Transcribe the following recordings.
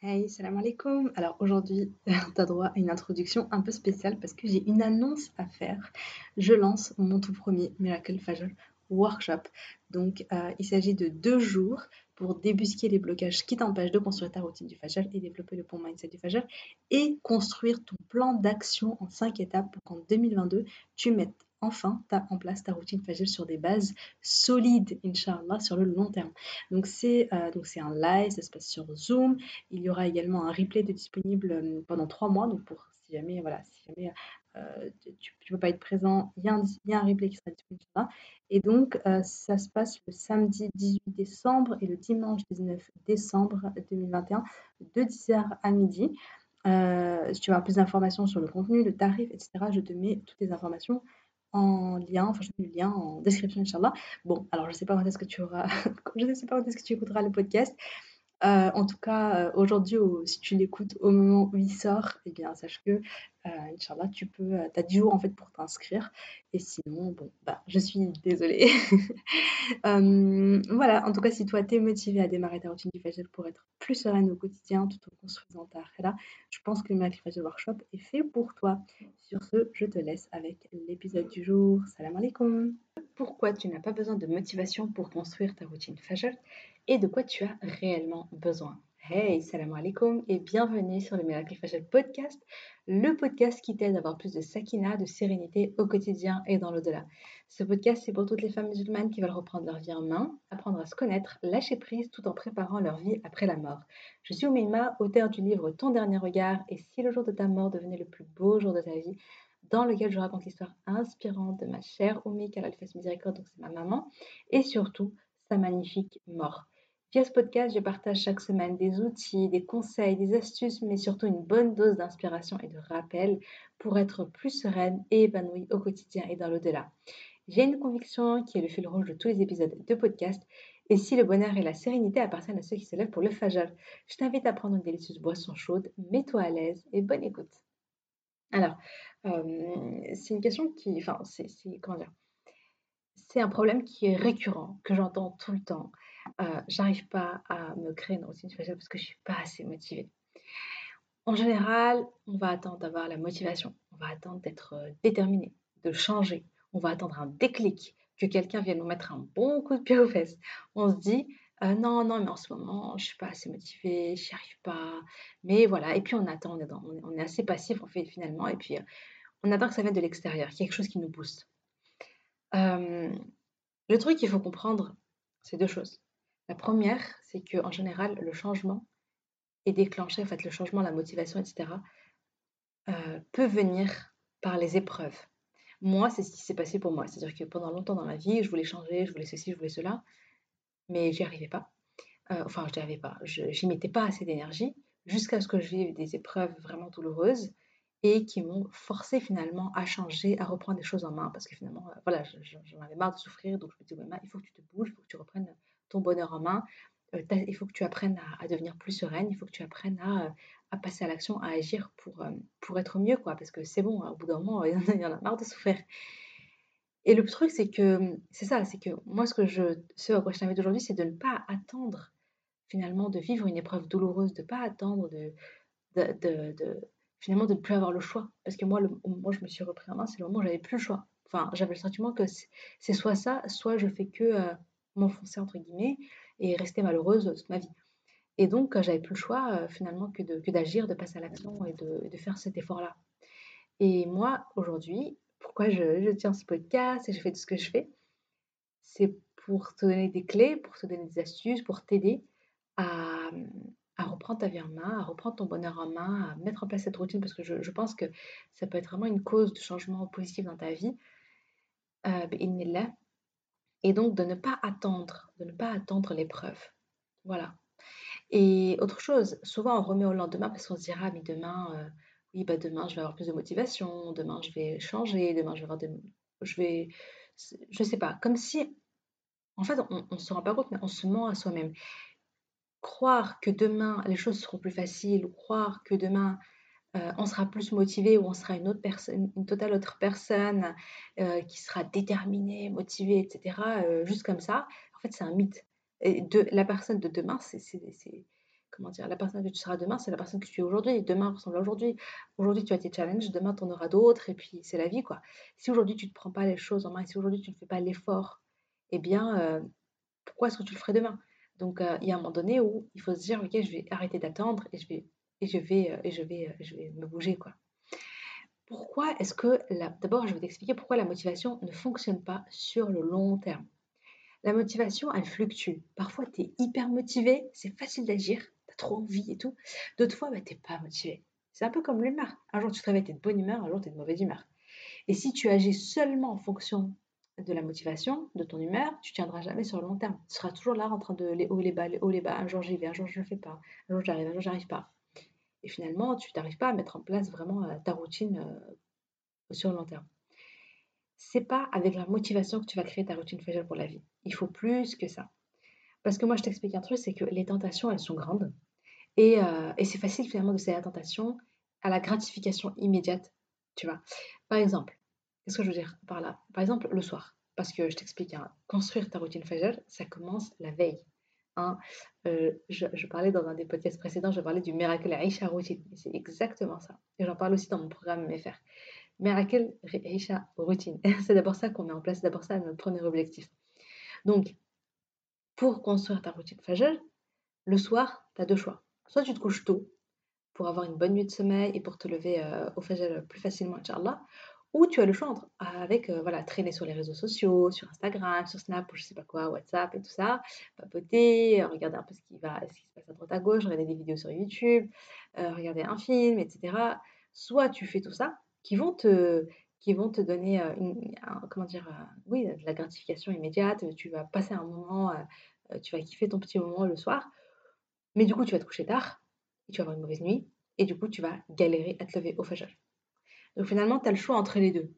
Hey, salam alaikum. Alors aujourd'hui, tu as droit à une introduction un peu spéciale parce que j'ai une annonce à faire. Je lance mon tout premier Miracle Fajr Workshop. Donc euh, il s'agit de deux jours pour débusquer les blocages qui t'empêchent de construire ta routine du Fajr et développer le bon mindset du Fajr et construire ton plan d'action en cinq étapes pour qu'en 2022, tu mettes enfin tu as en place ta routine Fajr sur des bases solides, Inch'Allah, sur le long terme. Donc c'est euh, un live, ça se passe sur Zoom. Il y aura également un replay de disponible euh, pendant trois mois. Donc pour si jamais, voilà, si jamais euh, tu ne peux pas être présent, il y, a un, replay qui sera disponible. Et donc, euh, ça se passe le samedi 18 décembre et le dimanche 19 décembre 2021, de 10h à midi. Si tu veux avoir plus d'informations sur le contenu, le tarif, etc., je te mets toutes les informations en lien, enfin je mets le lien en description, Inch'Allah. Bon, alors je ne sais pas quand est-ce que tu auras, je ne sais pas quand est-ce que tu écouteras le podcast, euh, en tout cas, euh, aujourd'hui, si tu l'écoutes au moment où il sort, eh bien, sache que, euh, Inch'Allah, tu peux, tu as 10 jours en fait pour t'inscrire. Et sinon, bon, bah, je suis désolée. voilà, en tout cas, si toi, tu es motivé à démarrer ta routine du Fajr pour être plus sereine au quotidien tout en construisant ta là, je pense que le Miracle Workshop est fait pour toi. Sur ce, je te laisse avec l'épisode du jour. Salam alaikum. Pourquoi tu n'as pas besoin de motivation pour construire ta routine Fajr et de quoi tu as réellement besoin? Hey, salam alaikum et bienvenue sur le Miracle Fajr Podcast, le podcast qui t'aide à avoir plus de sakina, de sérénité au quotidien et dans l'au-delà. Ce podcast, c'est pour toutes les femmes musulmanes qui veulent reprendre leur vie en main, apprendre à se connaître, lâcher prise tout en préparant leur vie après la mort. Je suis Oumeima, auteur du livre Ton dernier regard et si le jour de ta mort devenait le plus beau jour de ta vie, dans lequel je raconte l'histoire inspirante de ma chère Oumi, car elle fait miséricorde, donc c'est ma maman, et surtout sa magnifique mort. Via ce podcast, je partage chaque semaine des outils, des conseils, des astuces, mais surtout une bonne dose d'inspiration et de rappel pour être plus sereine et épanouie au quotidien et dans l'au-delà. J'ai une conviction qui est le fil rouge de tous les épisodes de podcast. Et si le bonheur et la sérénité appartiennent à ceux qui se lèvent pour le fajr, je t'invite à prendre une délicieuse boisson chaude, mets-toi à l'aise et bonne écoute. Alors, euh, c'est une question qui, enfin, c'est, comment dire, c'est un problème qui est récurrent, que j'entends tout le temps. Euh, j'arrive pas à me créer une routine parce que je suis pas assez motivée. En général, on va attendre d'avoir la motivation, on va attendre d'être euh, déterminé, de changer, on va attendre un déclic, que quelqu'un vienne nous mettre un bon coup de pied aux fesses. On se dit euh, non, non, mais en ce moment, je suis pas assez motivée, j'y arrive pas. Mais voilà, et puis on attend, on est, on assez passif en fait finalement, et puis on attend que ça vienne de l'extérieur, quelque chose qui nous booste. le truc qu'il faut comprendre, c'est deux choses. La première, c'est qu'en général, le changement est déclenché, en fait, le changement, la motivation, etc., euh, peut venir par les épreuves. Moi, c'est ce qui s'est passé pour moi. C'est-à-dire que pendant longtemps dans ma vie, je voulais changer, je voulais ceci, je voulais cela, mais j'y arrivais pas. Euh, enfin, je n'y arrivais pas. Je n'y mettais pas assez d'énergie jusqu'à ce que je vive des épreuves vraiment douloureuses et qui m'ont forcé finalement à changer, à reprendre des choses en main. Parce que finalement, euh, voilà, j'en avais marre de souffrir, donc je me disais, ouais, il faut que tu te bouges, il faut que tu reprennes ton bonheur en main. Euh, il faut que tu apprennes à, devenir plus sereine, il faut que tu apprennes à, euh, à passer à l'action, à agir pour, euh, pour être mieux, quoi. Parce que c'est bon, hein, au bout d'un moment, il y, en a, marre de souffrir. Et le truc, c'est que c'est ça, c'est que moi, ce que je, ce à quoi je t'invite aujourd'hui, c'est de ne pas attendre finalement de vivre une épreuve douloureuse, de ne pas attendre de, de, de, finalement de ne plus avoir le choix. Parce que moi, le, moi je me suis repris en main, c'est le moment où j'avais plus le choix. Enfin, j'avais le sentiment que c'est soit ça, soit je fais que m'enfoncer entre guillemets et rester malheureuse toute ma vie. Et donc, j'avais plus le choix euh, finalement que, d'agir, de passer à l'action et de, faire cet effort-là. Et moi, aujourd'hui, pourquoi je, je, tiens ce podcast et je fais tout ce que je fais, c'est pour te donner des clés, pour te donner des astuces, pour t'aider à, reprendre ta vie en main, à reprendre ton bonheur en main, à mettre en place cette routine, parce que je, pense que ça peut être vraiment une cause de changement positif dans ta vie. Euh, et donc de ne pas attendre, de ne pas attendre l'épreuve. Voilà. Et autre chose, souvent on remet au lendemain parce qu'on se dira, mais demain, euh, oui, bah demain je vais avoir plus de motivation, demain je vais changer, demain je vais avoir de... Je vais... Je sais pas, comme si... En fait, on ne se rend pas compte, mais on se ment à soi-même. Croire que demain les choses seront plus faciles, ou croire que demain euh, on sera plus motivé ou on sera une autre personne, une totale autre personne euh, qui sera déterminée, motivée, etc. Euh, juste comme ça, en fait, c'est un mythe. Et de la personne de demain, c'est comment dire, la personne que tu seras demain, c'est la personne que tu es aujourd'hui. Demain ressemble à aujourd'hui. Aujourd'hui, tu as tes challenges, demain, tu en auras d'autres, et puis c'est la vie, quoi. Si aujourd'hui, tu ne prends pas les choses en main, si aujourd'hui, tu ne fais pas l'effort, eh bien, pourquoi est-ce que tu le ferais demain? Donc, il y a un moment donné où il faut se dire, ok, je vais arrêter d'attendre et je vais, et je vais, euh, et je vais, je vais me bouger, quoi. Pourquoi est-ce que, d'abord, je vais t'expliquer pourquoi la motivation ne fonctionne pas sur le long terme. La motivation, elle fluctue. Parfois, tu es hyper motivé, c'est facile d'agir, tu as trop envie et tout. D'autres fois, bah, tu n'es pas motivé. C'est un peu comme l'humeur. Un jour, tu te réveilles, tu es de bonne humeur, un jour, tu es de mauvaise humeur. Et si tu agis seulement en fonction de la motivation, de ton humeur, tu tiendras jamais sur le long terme. Tu seras toujours là en train de les hauts, les bas, les hauts, les bas. Un jour j'y vais, un jour je ne fais pas. Un jour j'arrive, un jour j'arrive pas. Et finalement, tu n'arrives pas à mettre en place vraiment euh, ta routine euh, sur le long terme c'est pas avec la motivation que tu vas créer ta routine fajr pour la vie. Il faut plus que ça. Parce que moi, je t'explique un truc, c'est que les tentations, elles sont grandes. Et, euh, c'est facile finalement de céder à la tentation à la gratification immédiate, tu vois. Par exemple, qu'est-ce que je veux dire par là? Par exemple, le soir. Parce que je t'explique, hein, construire ta routine fajr, ça commence la veille. Euh, je, parlais dans un des podcasts précédents, je parlais du miracle Aisha routine. C'est exactement ça. Et j'en parle aussi dans mon programme MFR. Miracle Risha routine. C'est d'abord ça qu'on met en place, c'est d'abord ça notre premier objectif. Donc, pour construire ta routine Fajr, le soir, tu as deux choix. Soit tu te couches tôt pour avoir une bonne nuit de sommeil et pour te lever euh, au Fajr plus facilement, Inch'Allah, ou tu as le choix entre, avec euh, voilà, traîner sur les réseaux sociaux, sur Instagram, sur Snap ou je sais pas quoi, WhatsApp et tout ça, papoter, regarder un peu ce qui, va, ce qui se passe à droite à gauche, regarder des vidéos sur YouTube, euh, regarder un film, etc. Soit tu fais tout ça, qui vont te, qui vont te donner une, comment dire, oui, de la gratification immédiate. Tu vas passer un moment, tu vas kiffer ton petit moment le soir, mais du coup, tu vas te coucher tard et tu vas avoir une mauvaise nuit et du coup, tu vas galérer à te lever au fajr. Donc finalement, tu as le choix entre les deux.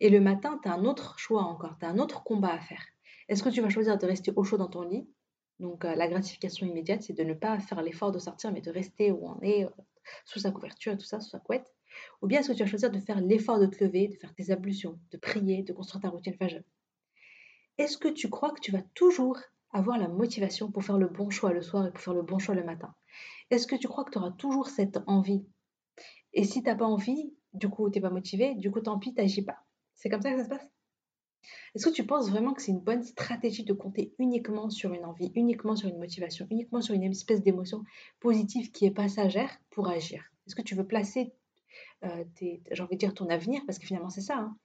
Et le matin, tu as un autre choix encore, tu as un autre combat à faire. Est-ce que tu vas choisir de rester au chaud dans ton lit? Donc la gratification immédiate, c'est de ne pas faire l'effort de sortir, mais de rester où on est, sous sa couverture et tout ça, sous sa couette. Ou bien est-ce que tu vas choisir de faire l'effort de te lever, de faire tes ablutions, de prier, de construire ta routine fajr Est-ce que tu crois que tu vas toujours avoir la motivation pour faire le bon choix le soir et pour faire le bon choix le matin? Est-ce que tu crois que tu auras toujours cette envie Et si tu n'as pas envie, du coup, tu n'es pas motivé, du coup, tant pis, tu n'agis pas. C'est comme ça que ça se passe? Est-ce que tu penses vraiment que c'est une bonne stratégie de compter uniquement sur une envie, uniquement sur une motivation, uniquement sur une espèce d'émotion positive qui est passagère pour agir? Est-ce que tu veux placer euh, j'ai envie de dire ton avenir, parce que finalement c'est ça. Hein.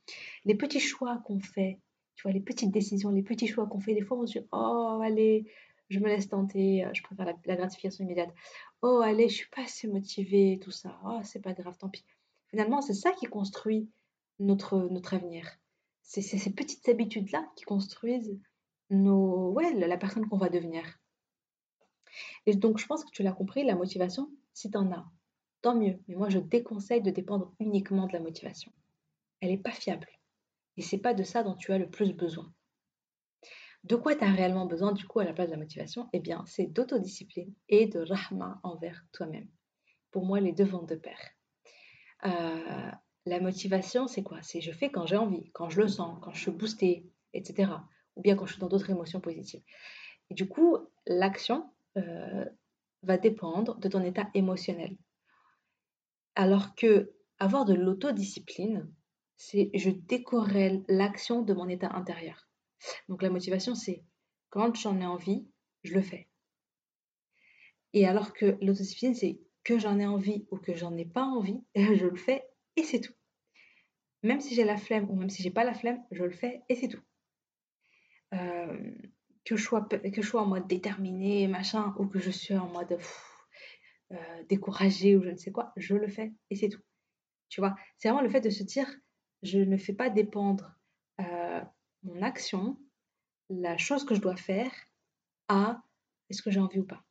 Les petits choix qu'on fait, tu vois, les petites décisions, les petits choix qu'on fait, des fois on se dit, oh allez, je me laisse tenter, euh, je préfère la, gratification immédiate. Oh allez, je suis pas assez motivée, tout ça. Oh c'est pas grave, tant pis. Finalement c'est ça qui construit notre, notre avenir. C'est ces petites habitudes-là qui construisent nos, ouais, la personne qu'on va devenir. Et donc je pense que tu l'as compris, la motivation, si tu en as, tant mieux. Mais moi, je déconseille de dépendre uniquement de la motivation. Elle n'est pas fiable. Et c'est pas de ça dont tu as le plus besoin. De quoi tu as réellement besoin du coup à la place de la motivation? Eh bien, c'est d'autodiscipline et de rahma envers toi-même. Pour moi, les deux vont de pair. Euh, la motivation, c'est quoi? C'est je fais quand j'ai envie, quand je le sens, quand je suis boostée, etc. Ou bien quand je suis dans d'autres émotions positives. Du coup, l'action euh, va dépendre de ton état émotionnel. Alors que avoir de l'autodiscipline, c'est je décorrèle l'action de mon état intérieur. Donc la motivation, c'est quand j'en ai envie, je le fais. Et alors que l'autodiscipline, c'est que j'en ai envie ou que j'en ai pas envie, je le fais et c'est tout. Même si j'ai la flemme ou même si j'ai pas la flemme, je le fais et c'est tout. Euh, que, je sois, que je sois en mode déterminé, machin, ou que je suis en mode euh, découragé ou je ne sais quoi, je le fais et c'est tout. Tu vois, c'est vraiment le fait de se dire, je ne fais pas dépendre mon action, la chose que je dois faire, à est-ce que j'ai envie ou pas.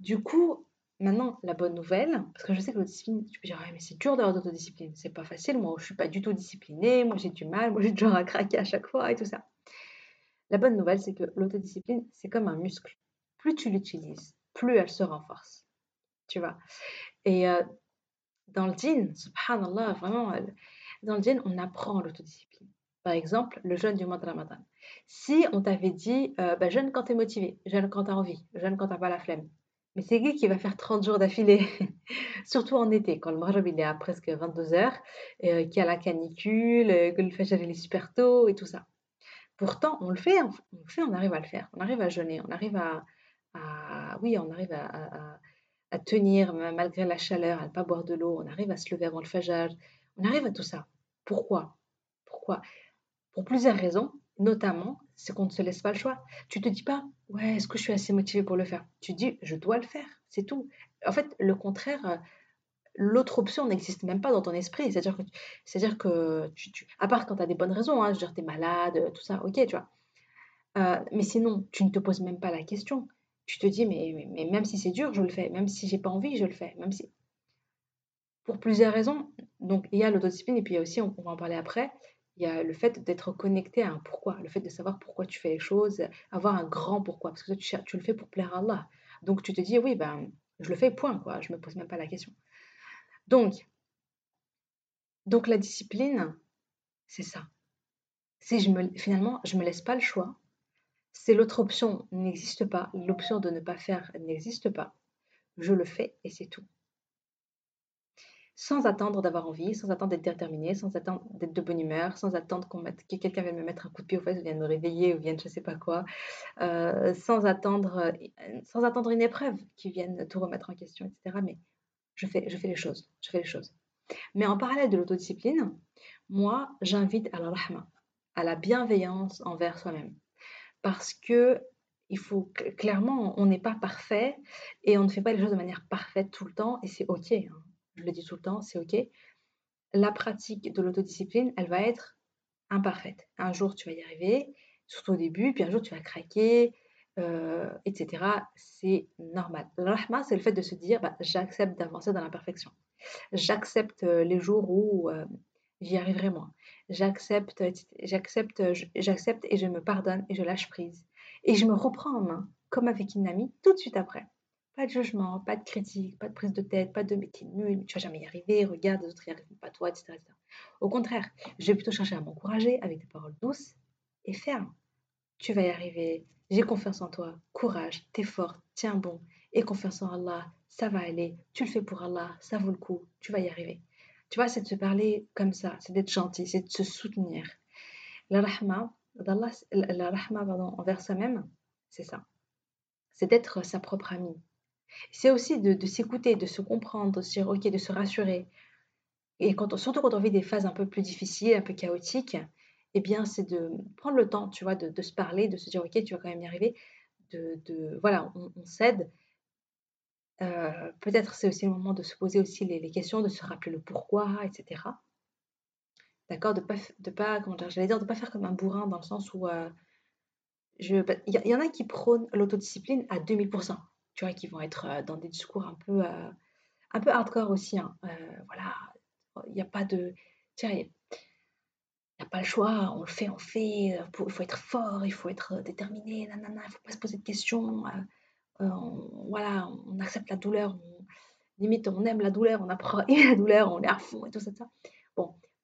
Du coup, maintenant, la bonne nouvelle, parce que je sais que l'autodiscipline, tu peux dire, mais c'est dur d'avoir d'autodiscipline, c'est pas facile, moi je suis pas du tout disciplinée, moi j'ai du mal, moi j'ai genre à craquer à chaque fois et tout ça. La bonne nouvelle, c'est que l'autodiscipline, c'est comme un muscle. Plus tu l'utilises, plus elle se renforce. Tu vois? Et euh, dans le djinn, subhanallah, vraiment, dans le djinn, on apprend l'autodiscipline. Par exemple, le jeûne du mois de Ramadan. Si on t'avait dit, euh, bah, jeûne quand tu es motivé, jeûne quand tu as envie, jeûne quand tu pas la flemme. Mais c'est qui qui va faire 30 jours d'affilée Surtout en été, quand le Maghreb il est à presque 22 heures, euh, qu'il y a la canicule, euh, que le Fajr il est super tôt et tout ça. Pourtant, on le fait, on le fait, on arrive à le faire. On arrive à jeûner, on arrive à, oui, on arrive à, à, tenir malgré la chaleur, à ne pas boire de l'eau, on arrive à se lever avant le Fajr, on arrive à tout ça. Pourquoi? Pourquoi? Pour plusieurs raisons, notamment, c'est qu'on ne se laisse pas le choix. Tu te dis pas, ouais, est-ce que je suis assez motivée pour le faire? Tu dis, je dois le faire, c'est tout. En fait, le contraire, l'autre option n'existe même pas dans ton esprit. C'est-à-dire que, c'est-à-dire que tu, à part quand tu as des bonnes raisons, hein, je veux dire, tu es malade, tout ça, ok, tu vois. Euh, mais sinon, tu ne te poses même pas la question. Tu te dis, mais, mais, même si c'est dur, je le fais. Même si j'ai pas envie, je le fais. Même si... Pour plusieurs raisons. Donc, il y a l'autodiscipline et puis il y a aussi, on, on va en parler après, il y a le fait d'être connecté à un pourquoi, le fait de savoir pourquoi tu fais les choses, avoir un grand pourquoi, parce que tu, tu le fais pour plaire à Allah. Donc tu te dis, oui, ben, je le fais, point, quoi, je ne me pose même pas la question. Donc, donc la discipline, c'est ça. Si je me, finalement, je ne me laisse pas le choix, c'est l'autre option n'existe pas, l'option de ne pas faire n'existe pas, je le fais et c'est tout sans attendre d'avoir envie, sans attendre d'être déterminé, sans attendre d'être de bonne humeur, sans attendre qu'on que quelqu'un vienne me mettre un coup de pied aux fesses ou vienne me réveiller ou vienne je sais pas quoi, euh, sans, attendre, sans attendre une épreuve qui vienne tout remettre en question, etc. Mais je fais, je fais les choses, je fais les choses. Mais en parallèle de l'autodiscipline, moi, j'invite à la rahma, à la bienveillance envers soi-même. Parce que il faut clairement, on n'est pas parfait et on ne fait pas les choses de manière parfaite tout le temps et c'est ok. Hein je le dis tout le temps, c'est OK. La pratique de l'autodiscipline, elle va être imparfaite. Un jour, tu vas y arriver, surtout au début, puis un jour, tu vas craquer, euh, etc. C'est normal. Le rahma, c'est le fait de se dire, bah, j'accepte d'avancer dans l'imperfection. J'accepte euh, les jours où euh, j'y arriverai moins. J'accepte, j'accepte, j'accepte et je me pardonne et je lâche prise. Et je me reprends en main, comme avec une amie, tout de suite après. Pas de jugement, pas de critique, pas de prise de tête, pas de mais t'es nul, tu vas jamais y arriver, regarde, les autres y arrivent pas toi, etc., Au contraire, je vais plutôt chercher à m'encourager avec des paroles douces et fermes. Tu vas y arriver, j'ai confiance en toi, courage, t'es fort, tiens bon, et confiance en Allah, ça va aller, tu le fais pour Allah, ça vaut le coup, tu vas y arriver. Tu vois, c'est de se parler comme ça, c'est d'être gentil, c'est de se soutenir. La rahma, la rahma pardon, envers soi-même, c'est ça. C'est d'être sa propre amie, c'est aussi de, s'écouter, de se comprendre, de se dire ok, de se rassurer. Et quand surtout quand on vit des phases un peu plus difficiles, un peu chaotiques, eh bien, c'est de prendre le temps, tu vois, de, se parler, de se dire ok, tu vas quand même y arriver. De, voilà, on, on s'aide. Euh, peut-être c'est aussi le moment de se poser aussi les, questions, de se rappeler le pourquoi, etc. D'accord, de pas, pas, comment j'allais dire, de pas faire comme un bourrin dans le sens où euh, bah, il y, en a qui prônent l'autodiscipline à 2000% tu vois, qui vont être euh, dans des discours un peu, euh, un peu hardcore aussi. Hein. Euh, voilà, il n'y a pas de. Tiens, il n'y a pas le choix, on le fait, on fait. il faut être fort, il faut être déterminé, il ne faut pas se poser de questions. voilà, on accepte la douleur, limite on aime la douleur, on apprend à la douleur, on est à fond et tout ça.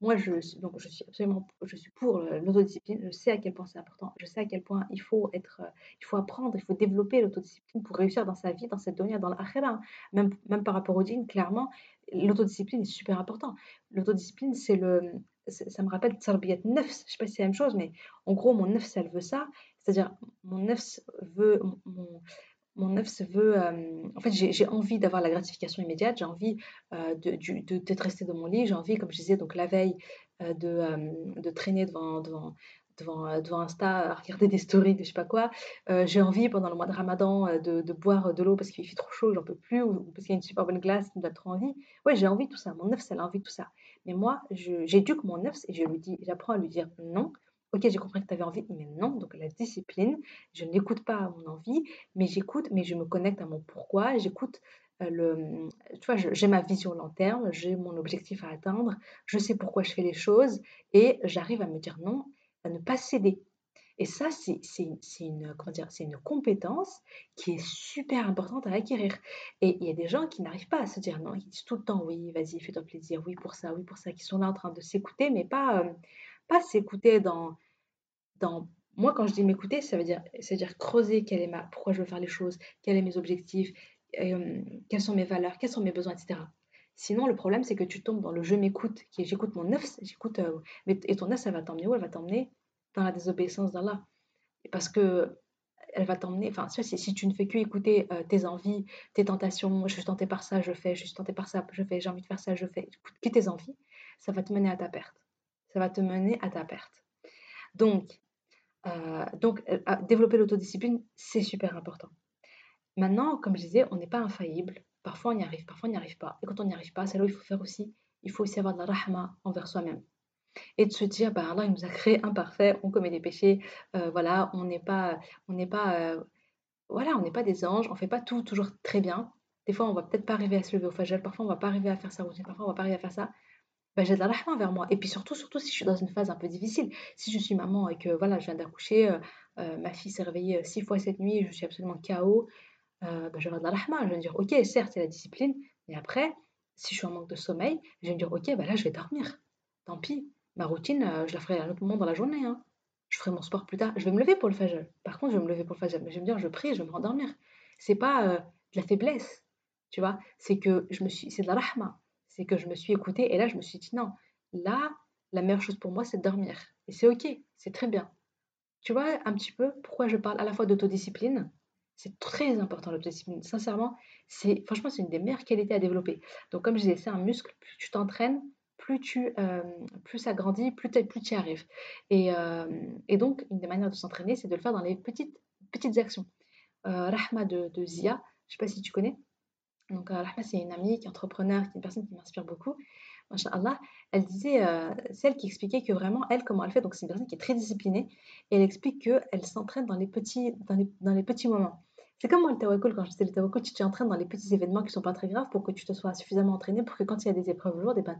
Moi, je, donc, je suis absolument je suis pour l'autodiscipline. Je sais à quel point c'est important. Je sais à quel point il faut, être, il faut apprendre, il faut développer l'autodiscipline pour réussir dans sa vie, dans cette dunya, dans l'akhira. Même, même par rapport au djinn, clairement, l'autodiscipline est super important. L'autodiscipline, c'est le, ça me rappelle tarbiyat nefs. Je sais pas si c'est la même chose, mais en gros, mon nefs, elle veut ça. C'est-à-dire, mon nefs veut, mon, mon œuf veut. Euh, en fait, j'ai envie d'avoir la gratification immédiate, j'ai envie euh, d'être de, de, dans mon lit, j'ai envie, comme je disais, donc la veille, euh, de, de, traîner devant, devant, devant, Insta, à regarder des stories de je sais pas quoi. j'ai envie, pendant le mois de Ramadan, de, boire de l'eau parce qu'il fait trop chaud, j'en peux plus, ou, parce qu'il y a une super bonne glace qui me donne trop envie. Ouais, j'ai envie de tout ça. Mon œuf, elle a envie de tout ça. Mais moi, j'éduque mon œuf et je lui dis, j'apprends à lui dire non Ok, j'ai compris que tu avais envie, mais non. Donc la discipline, je n'écoute pas mon envie, mais j'écoute, mais je me connecte à mon pourquoi. J'écoute euh, le, tu vois, j'ai ma vision long terme, j'ai mon objectif à atteindre, je sais pourquoi je fais les choses et j'arrive à me dire non, à ne pas céder. Et ça, c'est une, une compétence qui est super importante à acquérir. Et il y a des gens qui n'arrivent pas à se dire non, ils disent tout le temps oui, vas-y, fais-toi plaisir, oui pour ça, oui pour ça, qui sont là en train de s'écouter, mais pas, euh, Pas s'écouter dans, dans... Moi, quand je dis m'écouter, ça veut dire, c'est-à-dire creuser quelle est ma... pourquoi je veux faire les choses, quels sont mes objectifs, euh, quelles sont mes valeurs, quels sont mes besoins, etc. Sinon, le problème, c'est que tu tombes dans le je m'écoute, qui est j'écoute mon neuf, j'écoute... Euh, et ton neuf, ça va t'emmener où? Elle va t'emmener dans la désobéissance d'Allah. Parce que elle va t'emmener, enfin, si, tu ne fais que écouter tes envies, tes tentations, je suis tentée par ça, je fais, je suis tentée par ça, je fais, j'ai envie de faire ça, je fais, que tes envies, ça va te mener à ta perte. Ça va te mener à ta perte. Donc, euh, donc euh, développer l'autodiscipline, c'est super important. Maintenant, comme je disais, on n'est pas infaillible. Parfois, on y arrive, parfois, on n'y arrive pas. Et quand on n'y arrive pas, c'est là où il faut faire aussi. Il faut aussi avoir de la rahma envers soi-même et de se dire bah Allah il nous a créé imparfait, on commet des péchés, euh, voilà, on n'est pas on n'est pas voilà, on n'est pas des anges, on fait pas tout toujours très bien. Des fois, on va peut-être pas arriver à se lever au fajr, parfois on va pas arriver à faire sa routine, parfois on va pas arriver à faire ça. Bah, j'ai de la rahma vers moi. Et puis surtout, surtout si je suis dans une phase un peu difficile, si je suis maman et que voilà, je viens d'accoucher, euh, ma fille s'est réveillée six fois cette nuit, je suis absolument KO, bah, je vais de la rahma. Je vais me dire, ok, certes, c'est la discipline, mais après, si je suis en manque de sommeil, je vais me dire, ok, bah là, je vais dormir. Tant pis, Ma routine, euh, je la ferai à un autre moment dans la journée. Hein. Je ferai mon sport plus tard. Je vais me lever pour le fajr. Par contre, je vais me lever pour le fajr. Mais je vais me dire, je prie, je vais me rendormir. C'est pas euh, de la faiblesse, tu vois. C'est que je me suis, c'est de la rahma. C'est que je me suis écoutée et là, je me suis dit, non, là, la meilleure chose pour moi, c'est de dormir. Et c'est OK, c'est très bien. Tu vois un petit peu pourquoi je parle à la fois d'autodiscipline c'est très important l'autodiscipline. Sincèrement, c'est franchement c'est une des meilleures qualités à développer. Donc comme je disais, c'est un muscle. Plus tu t'entraînes, plus tu euh, plus ça grandit, plus, plus tu y arrives. Et, euh, et, donc, une des manières de s'entraîner, c'est de le faire dans les petites, petites actions. Euh, Rahma de, de, Zia, je ne sais pas si tu connais. Donc, Rahma, c'est une amie qui est entrepreneur, qui est une personne qui m'inspire beaucoup. Allah, elle disait, celle qui expliquait que vraiment, elle, comment elle fait, donc c'est une personne qui est très disciplinée, et elle explique qu'elle s'entraîne dans, les petits, dans, les, petits moments. C'est comme moi le tawakkul, quand je disais le tawakkul, tu t'entraînes dans les petits événements qui ne sont pas très graves pour que tu te sois suffisamment entraîné pour que quand il y a des épreuves lourdes, eh ben,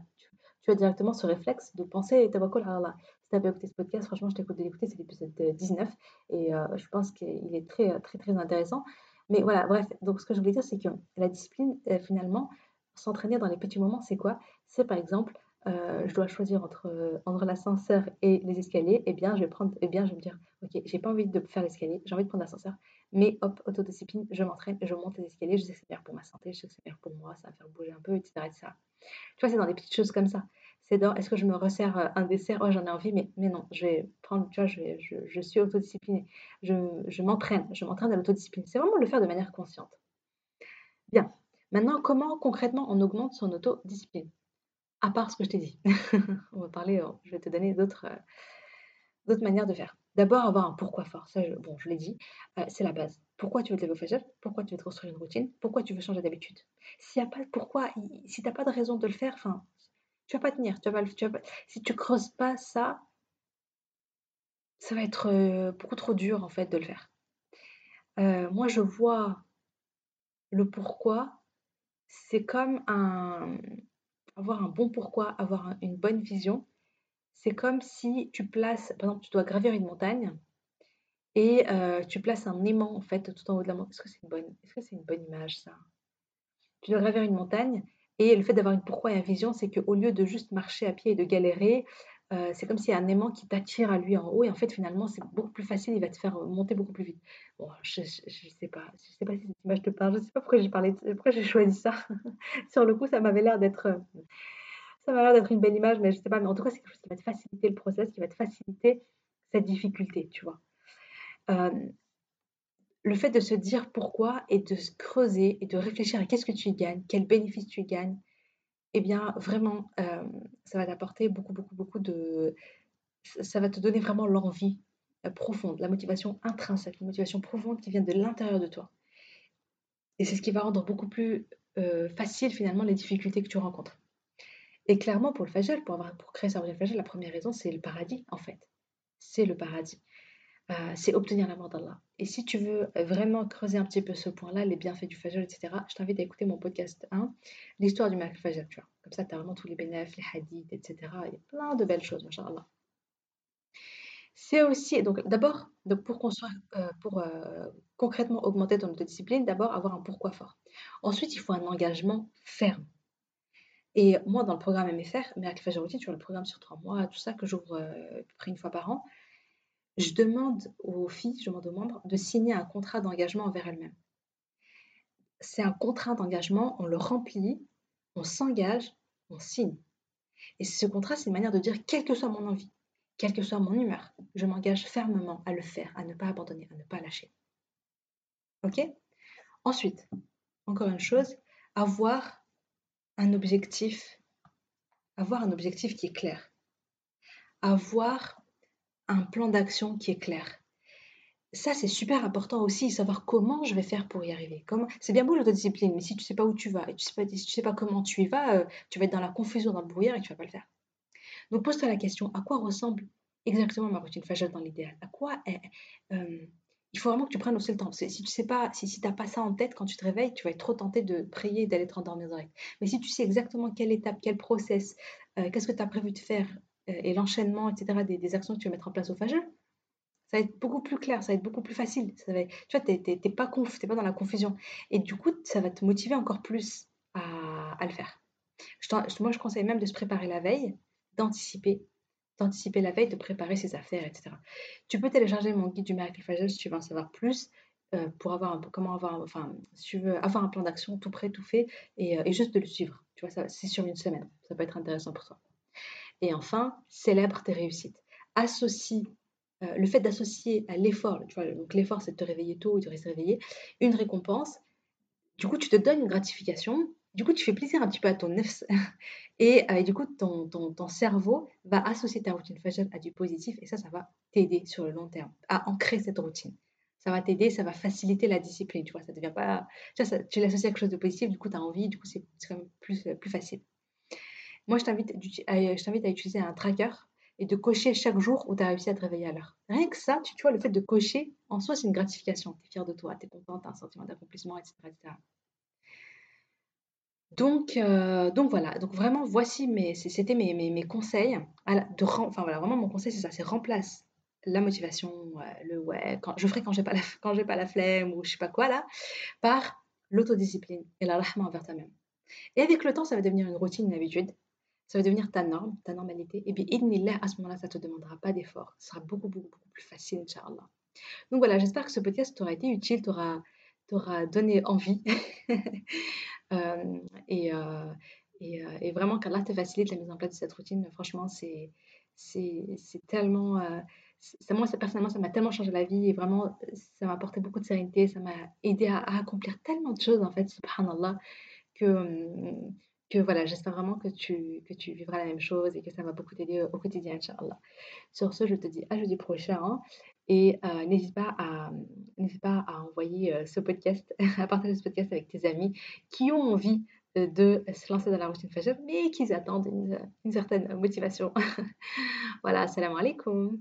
tu, as directement ce réflexe de penser tawakkul à Allah. Si tu écouté ce podcast, franchement, je t'écoute de l'écouter, c'est l'épisode 19 et euh, je pense qu'il est très, très, très intéressant. Mais voilà, bref, donc ce que je voulais dire, c'est que la discipline, euh, finalement, s'entraîner dans les petits moments, c'est quoi? C'est par exemple, euh, je dois choisir entre, entre l'ascenseur et les escaliers, et eh bien, je vais prendre, eh bien, je vais me dire, ok, j'ai pas envie de faire l'escalier, j'ai envie de prendre l'ascenseur, mais hop, autodiscipline, je m'entraîne, je monte les escaliers, je sais que c'est meilleur pour ma santé, je sais que c'est meilleur pour moi, ça va faire bouger un peu, etc. etc. Tu vois, c'est dans des petites choses comme ça. Est-ce que je me resserre euh, un dessert? Oh, j'en ai envie, mais, non, je vais prendre, tu vois, je, suis autodisciplinée. Je, m'entraîne, je m'entraîne à l'autodiscipline. C'est vraiment le faire de manière consciente. Bien. Maintenant, comment concrètement on augmente son autodiscipline? À part ce que je t'ai dit. on va parler, euh, je vais te donner d'autres euh, manières de faire. D'abord, avoir un pourquoi fort. Ça, je, bon, je l'ai dit, c'est la base. Pourquoi tu veux te lever au Pourquoi tu veux te construire une routine? Pourquoi tu veux changer d'habitude? S'il n'y a pas pourquoi, si tu n'as pas de raison de le faire, enfin, tu vas pas tenir. Tu vas, tu vas Si tu creuses pas ça, ça va être euh, beaucoup trop dur en fait de le faire. Euh, moi, je vois le pourquoi. C'est comme avoir un bon pourquoi, avoir une bonne vision. C'est comme si tu places, par exemple, tu dois gravir une montagne et euh, tu places un aimant en fait tout en haut de la montagne. Est-ce que c'est une est-ce que c'est une bonne image ça? Tu dois gravir une montagne et le fait d'avoir une pourquoi et une vision, c'est qu'au lieu de juste marcher à pied et de galérer, euh, c'est comme s'il y a un aimant qui t'attire à lui en haut et en fait finalement c'est beaucoup plus facile, il va te faire monter beaucoup plus vite. Bon, je, ne sais pas, je sais pas si cette image te parle, je sais pas pourquoi j'ai parlé, pourquoi j'ai choisi ça. Sur le coup, ça m'avait l'air d'être, ça m'a l'air d'être une belle image, mais je sais pas. Mais en tout cas, c'est quelque chose qui va te faciliter le process, qui va te faciliter cette difficulté, tu vois. Euh, le fait de se dire pourquoi et de se creuser et de réfléchir à qu'est-ce que tu gagnes, quel bénéfice tu gagnes, eh bien vraiment, euh, ça va t'apporter beaucoup, beaucoup, beaucoup de... Ça va te donner vraiment l'envie euh, profonde, la motivation intrinsèque, la motivation profonde qui vient de l'intérieur de toi. Et c'est ce qui va rendre beaucoup plus euh, facile finalement les difficultés que tu rencontres. Et clairement, pour le fajr, pour, avoir, pour créer sa fajr, la première raison, c'est le paradis en fait. C'est le paradis. Euh, c'est obtenir l'amour d'Allah. Et si tu veux vraiment creuser un petit peu ce point-là, les bienfaits du Fajr, etc., je t'invite à écouter mon podcast 1, l'histoire du Mal Fajr, tu vois. Comme ça, tu as vraiment tous les bénéfices, les hadiths, etc. Il y a plein de belles choses, machallah. C'est aussi, donc d'abord, pour, construire, euh, pour euh, concrètement augmenter ton autodiscipline, d'abord avoir un pourquoi fort. Ensuite, il faut un engagement ferme. Et moi, dans le programme MFR, Miracle Fajr Routine, sur le programme sur trois mois, tout ça, que j'ouvre euh, à peu près une fois par an, je demande aux filles, je demande aux membres de signer un contrat d'engagement envers elles-mêmes. C'est un contrat d'engagement, on le remplit, on s'engage, on signe. Et ce contrat, c'est une manière de dire, quelle que soit mon envie, quelle que soit mon humeur, je m'engage fermement à le faire, à ne pas abandonner, à ne pas lâcher. Ok? Ensuite, encore une chose, avoir un objectif, avoir un objectif qui est clair, avoir un plan d'action qui est clair. Ça, c'est super important aussi, savoir comment je vais faire pour y arriver. C'est bien beau l'autodiscipline, mais si tu sais pas où tu vas et tu sais, sais, pas comment tu y vas, euh, tu vas être dans la confusion, dans le brouillard et tu vas pas le faire. Donc pose-toi la question, à quoi ressemble exactement ma routine fajal dans l'idéal? À quoi euh, il faut vraiment que tu prennes aussi le temps. Si tu sais pas, si, si tu n'as pas ça en tête quand tu te réveilles, tu vas être trop tenté de prier et d'aller te rendormir direct. Mais si tu sais exactement quelle étape, quel process, euh, qu'est-ce que tu as prévu de faire et l'enchaînement, etc., des, actions que tu vas mettre en place au Fajr, ça va être beaucoup plus clair, ça va être beaucoup plus facile. Ça va tu vois, tu n'es pas, pas dans la confusion. Et du coup, ça va te motiver encore plus à, le faire. Je moi, je conseille même de se préparer la veille, d'anticiper d'anticiper la veille, de préparer ses affaires, etc. Tu peux télécharger mon guide du miracle Fajr si tu veux en savoir plus. Euh, pour avoir un comment avoir enfin si tu veux avoir un plan d'action tout prêt tout fait et, euh, et, juste de le suivre tu vois ça c'est sur une semaine ça peut être intéressant pour toi et enfin célèbre tes réussites associe euh, le fait d'associer à l'effort donc l'effort c'est de te réveiller tôt et de rester réveillé une récompense du coup tu te donnes une gratification du coup, tu fais plaisir un petit peu à ton nefs et, euh, du coup, ton, cerveau va associer ta routine fajr à du positif et ça, ça va t'aider sur le long terme à ancrer cette routine. Ça va t'aider, ça va faciliter la discipline, tu vois, ça devient pas... Tu, l'associes à quelque chose de positif, du coup, tu as envie, du coup, c'est quand même plus facile. Moi, je t'invite à, utiliser un tracker et de cocher chaque jour où tu as réussi à te réveiller à l'heure. Rien que ça, tu, vois, le fait de cocher, en soi, c'est une gratification. Tu es fier de toi, tu es content, tu as un sentiment d'accomplissement, etc.. Donc, euh, donc voilà, donc vraiment voici mes, c'était mes, mes, conseils. de, enfin voilà, vraiment mon conseil c'est ça, c'est remplace la motivation, le ouais, quand, je ferai quand j'ai pas quand j'ai pas la flemme ou je sais pas quoi là, par l'autodiscipline et la rahma envers toi-même. Et avec le temps, ça va devenir une routine, une habitude. Ça va devenir ta norme, ta normalité. Et puis, idnillah, à ce moment-là, ça te demandera pas d'effort. Ce sera beaucoup, beaucoup, beaucoup plus facile, Inch'Allah. Donc voilà, j'espère que ce podcast t'aura été utile, t'aura, donné envie Euh, et, euh, et, euh, et, vraiment, qu'Allah te facilite la mise en place de cette routine, franchement, c'est tellement ça, moi, ça, personnellement, ça m'a tellement changé la vie et vraiment, ça m'a apporté beaucoup de sérénité, ça m'a aidé à, accomplir tellement de choses, en fait, subhanallah, que, hum, que voilà, j'espère vraiment que tu, que tu vivras la même chose et que ça va beaucoup t'aider au quotidien, Inch'Allah. Sur ce, je te dis à jeudi prochain et euh, n'hésite pas, à, pas à envoyer euh, ce podcast, à partager ce podcast avec tes amis qui ont envie euh, de se lancer dans la routine fashion, mais qui attendent une, une certaine motivation. voilà, salam alaikum.